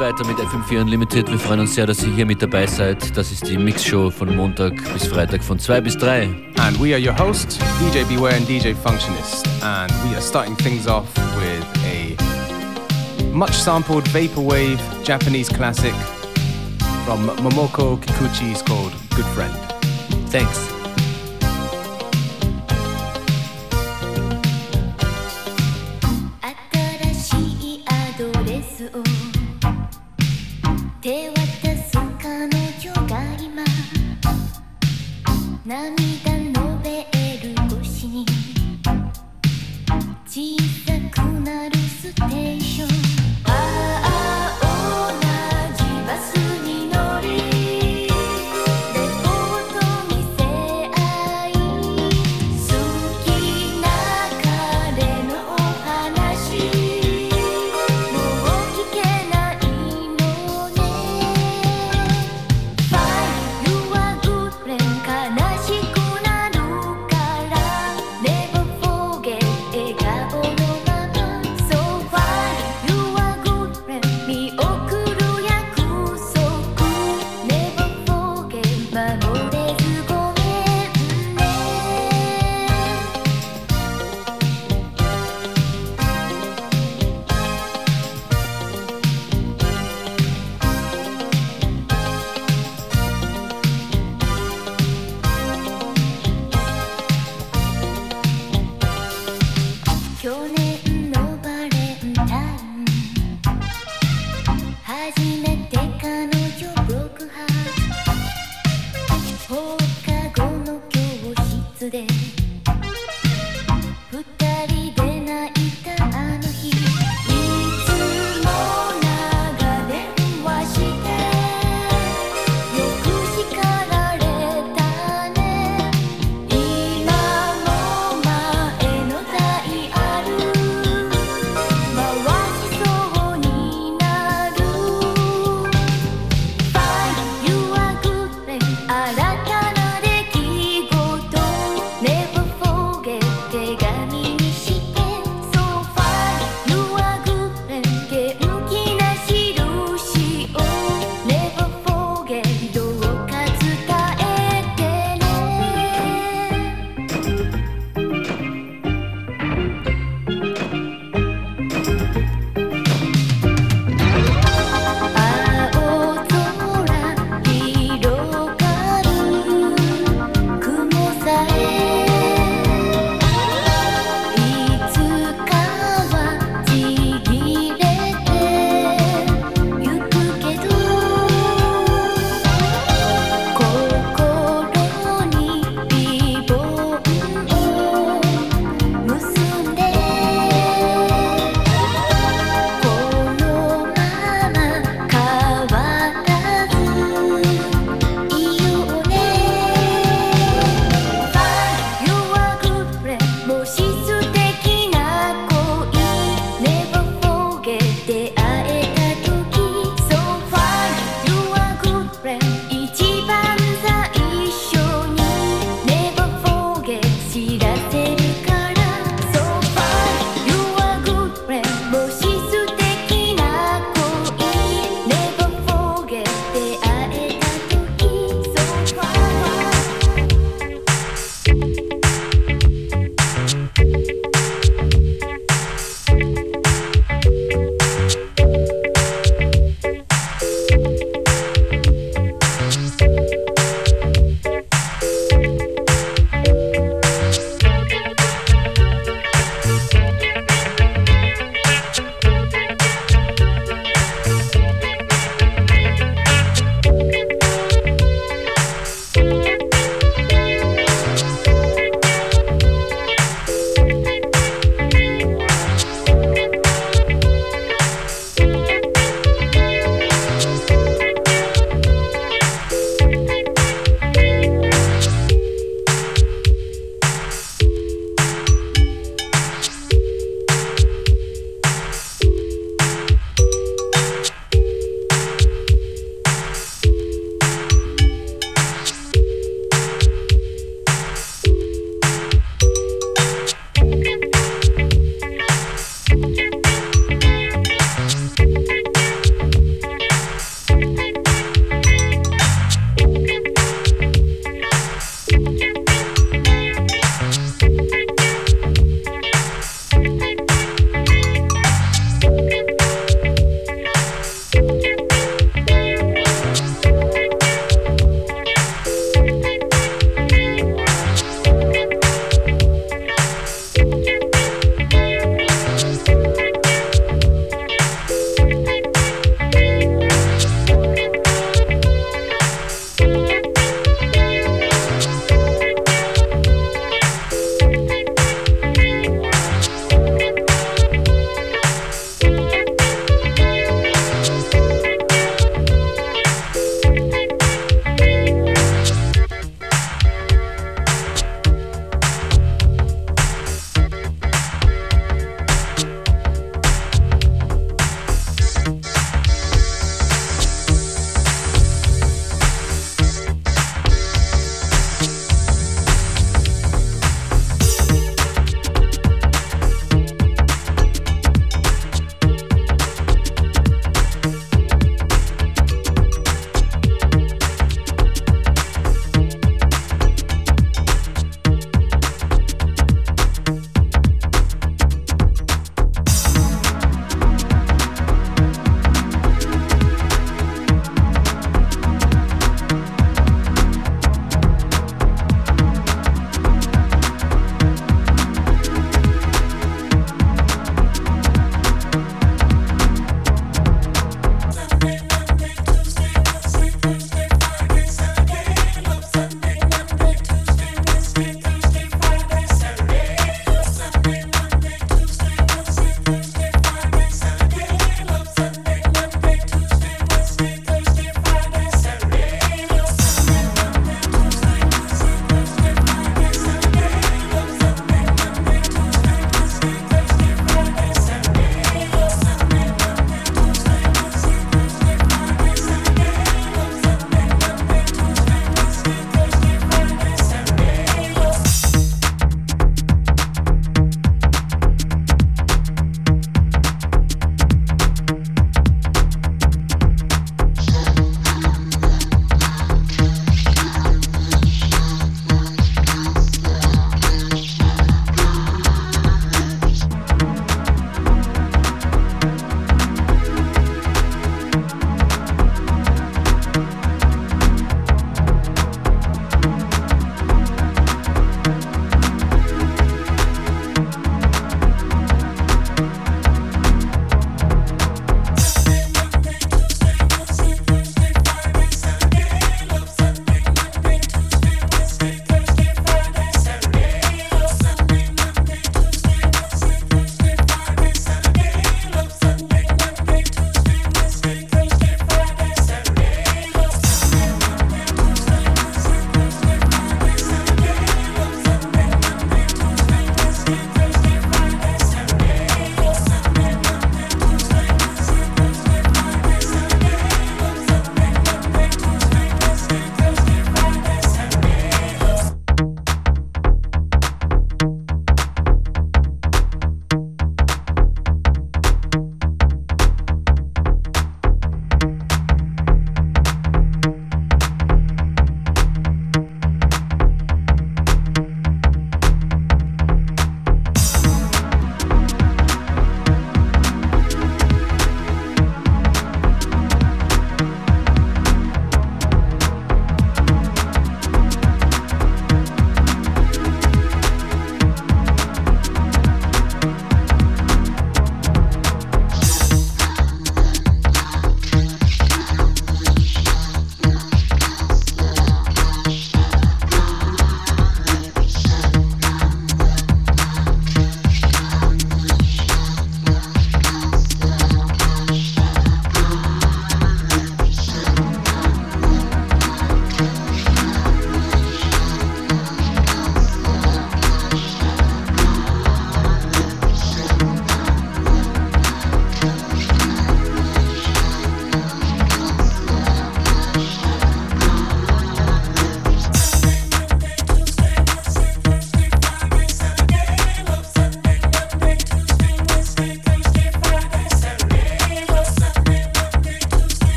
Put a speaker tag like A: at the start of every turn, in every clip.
A: weiter mit FM4 Unlimited. Wir freuen uns sehr, dass ihr hier mit dabei seid. Das ist die Mixshow von Montag bis Freitag von 2 bis 3.
B: And we are your hosts, DJ Beware and DJ Functionist. And we are starting things off with a much sampled vaporwave Japanese classic from Momoko Kikuchi's called Good Friend.
A: Thanks.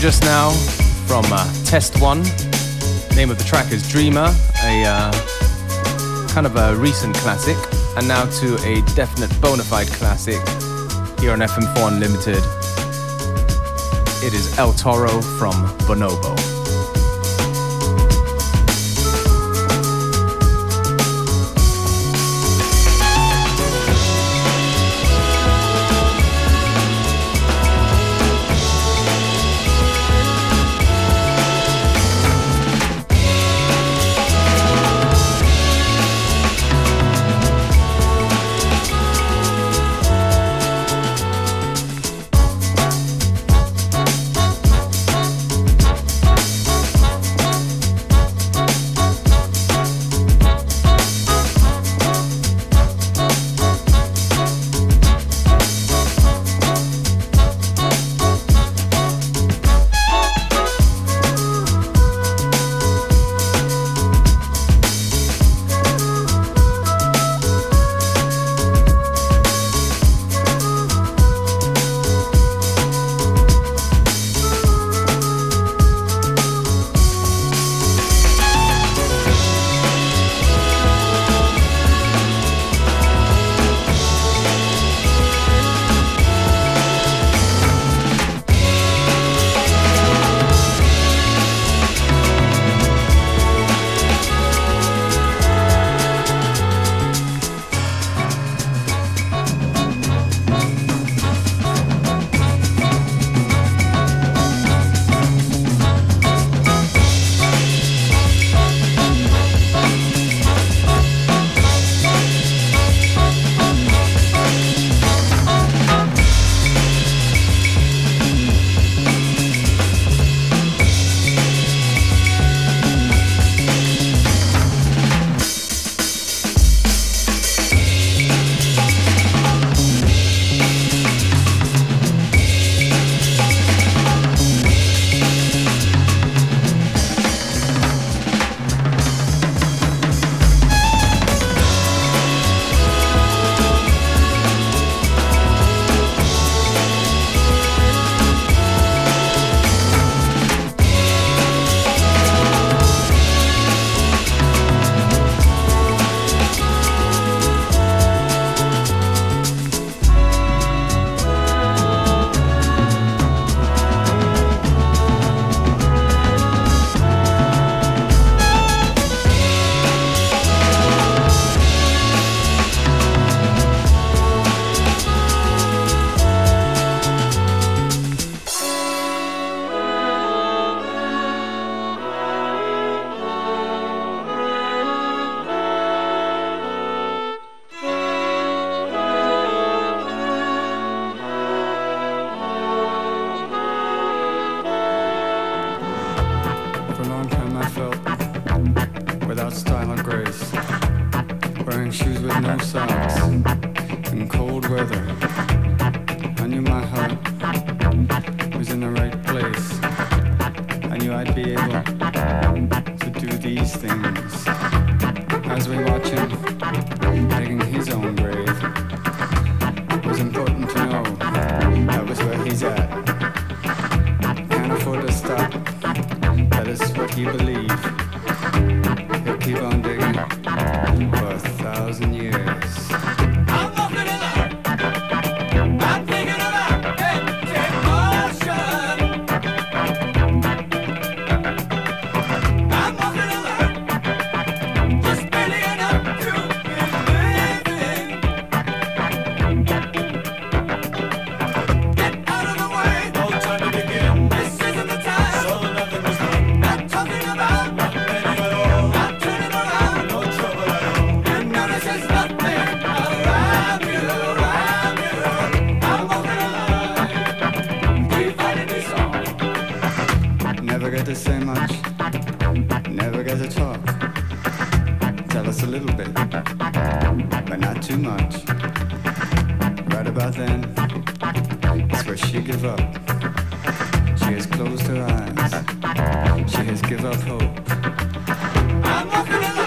B: Just now from uh, Test One. Name of the track is Dreamer, a uh, kind of a recent classic, and now to a definite bona fide classic here on FM4 Unlimited. It is El Toro from Bonobo.
C: say much. Never get to talk. Tell us a little bit, but not too much. Right about then, it's where she give up. She has closed her eyes. She has give up hope.
D: I'm walking
E: alone.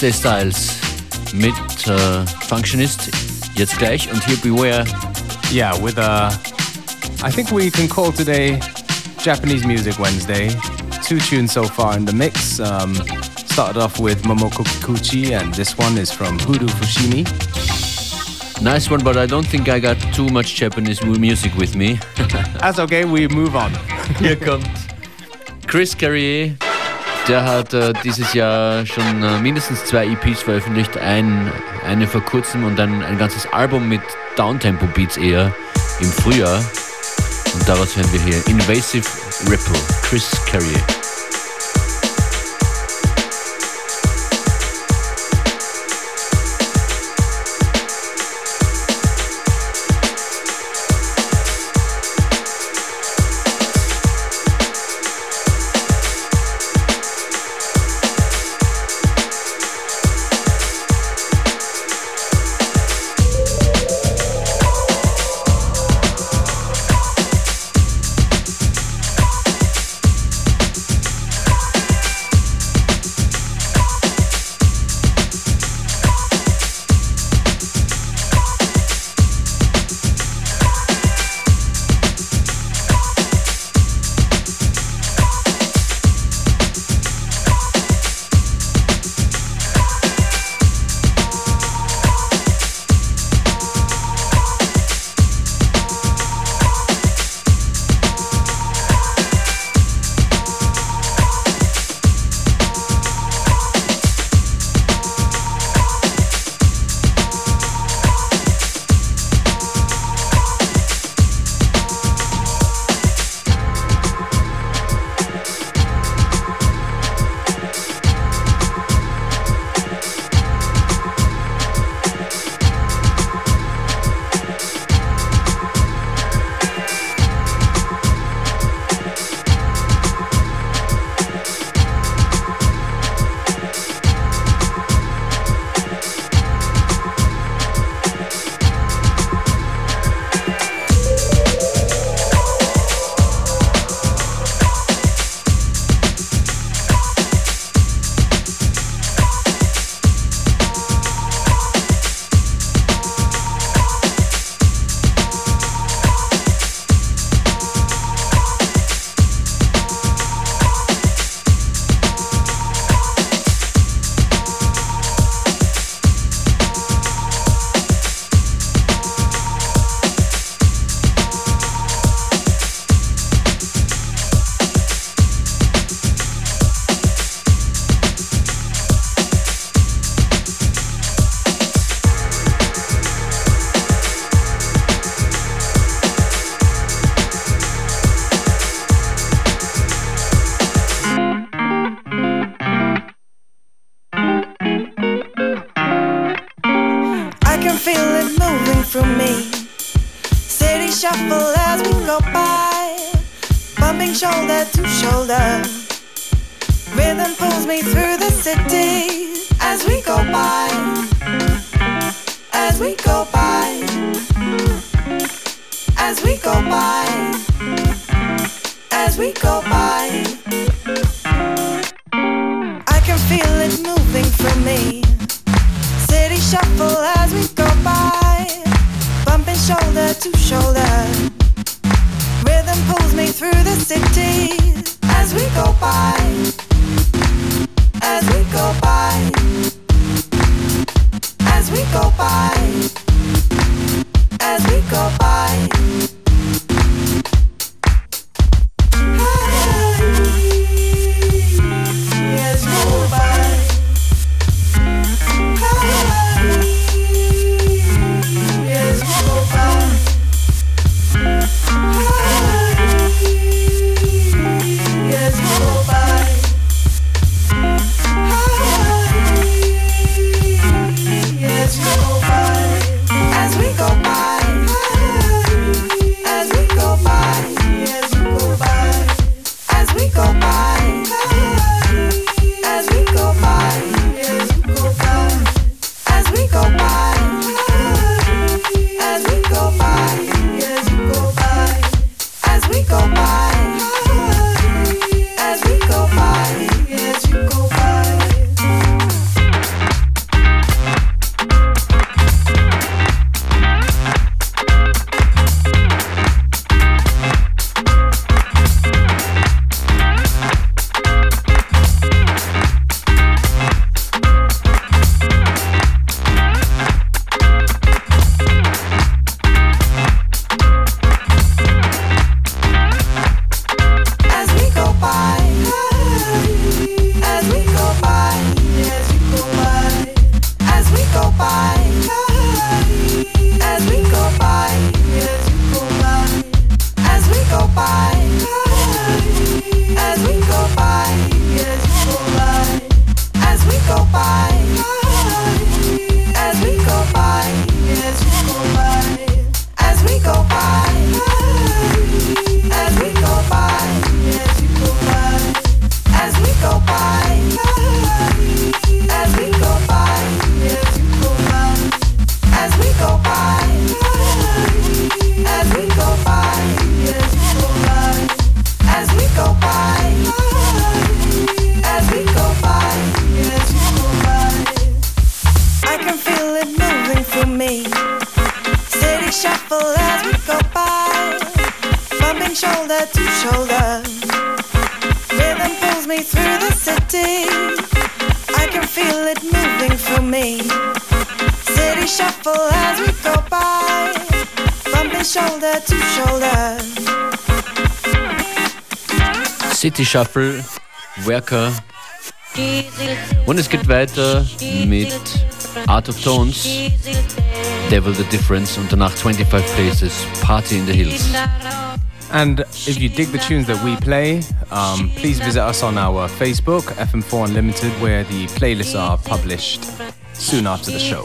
E: Wednesday Styles mit äh, Functionist jetzt gleich und hier Beware.
B: Yeah, with uh, I think we can call today Japanese Music Wednesday. Two tunes so far in the mix. Um, started off with Momoko Kikuchi, and this one is from Hoodoo Fushimi.
E: Nice one, but I don't think I got too much Japanese music with me.
B: That's okay, we move on.
E: here comes Chris Carrier. Der hat äh, dieses Jahr schon äh, mindestens zwei EPs veröffentlicht. Ein, eine vor kurzem und dann ein ganzes Album mit Downtempo-Beats eher im Frühjahr. Und daraus hören wir hier Invasive Ripple, Chris Carrier.
F: City Shuffle,
G: Worker. Und es geht weiter mit Art of Tones, Devil the Difference und danach 25 Places, Party in the Hills.
B: And if you dig the tunes that we play, um, please visit us on our Facebook, FM4 Unlimited, where the playlists are published soon after the show.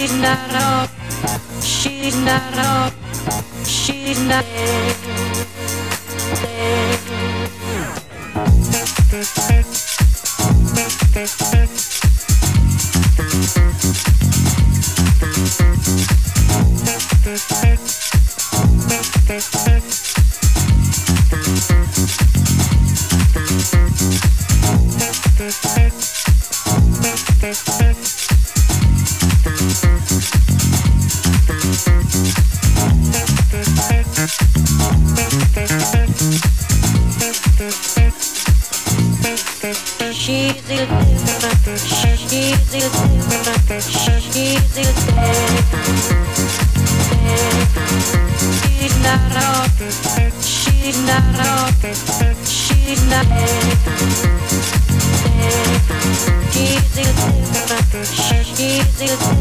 H: She's not all. She's not all. She's not. She's She's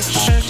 H: She's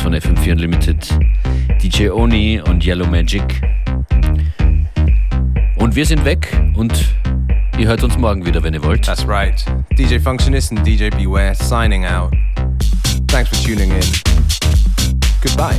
G: von FM4 Unlimited. DJ Oni und Yellow Magic. Und wir sind weg und ihr hört uns morgen wieder, wenn ihr wollt.
B: That's right. DJ Functionist and DJ Beware signing out. Thanks for tuning in. Goodbye.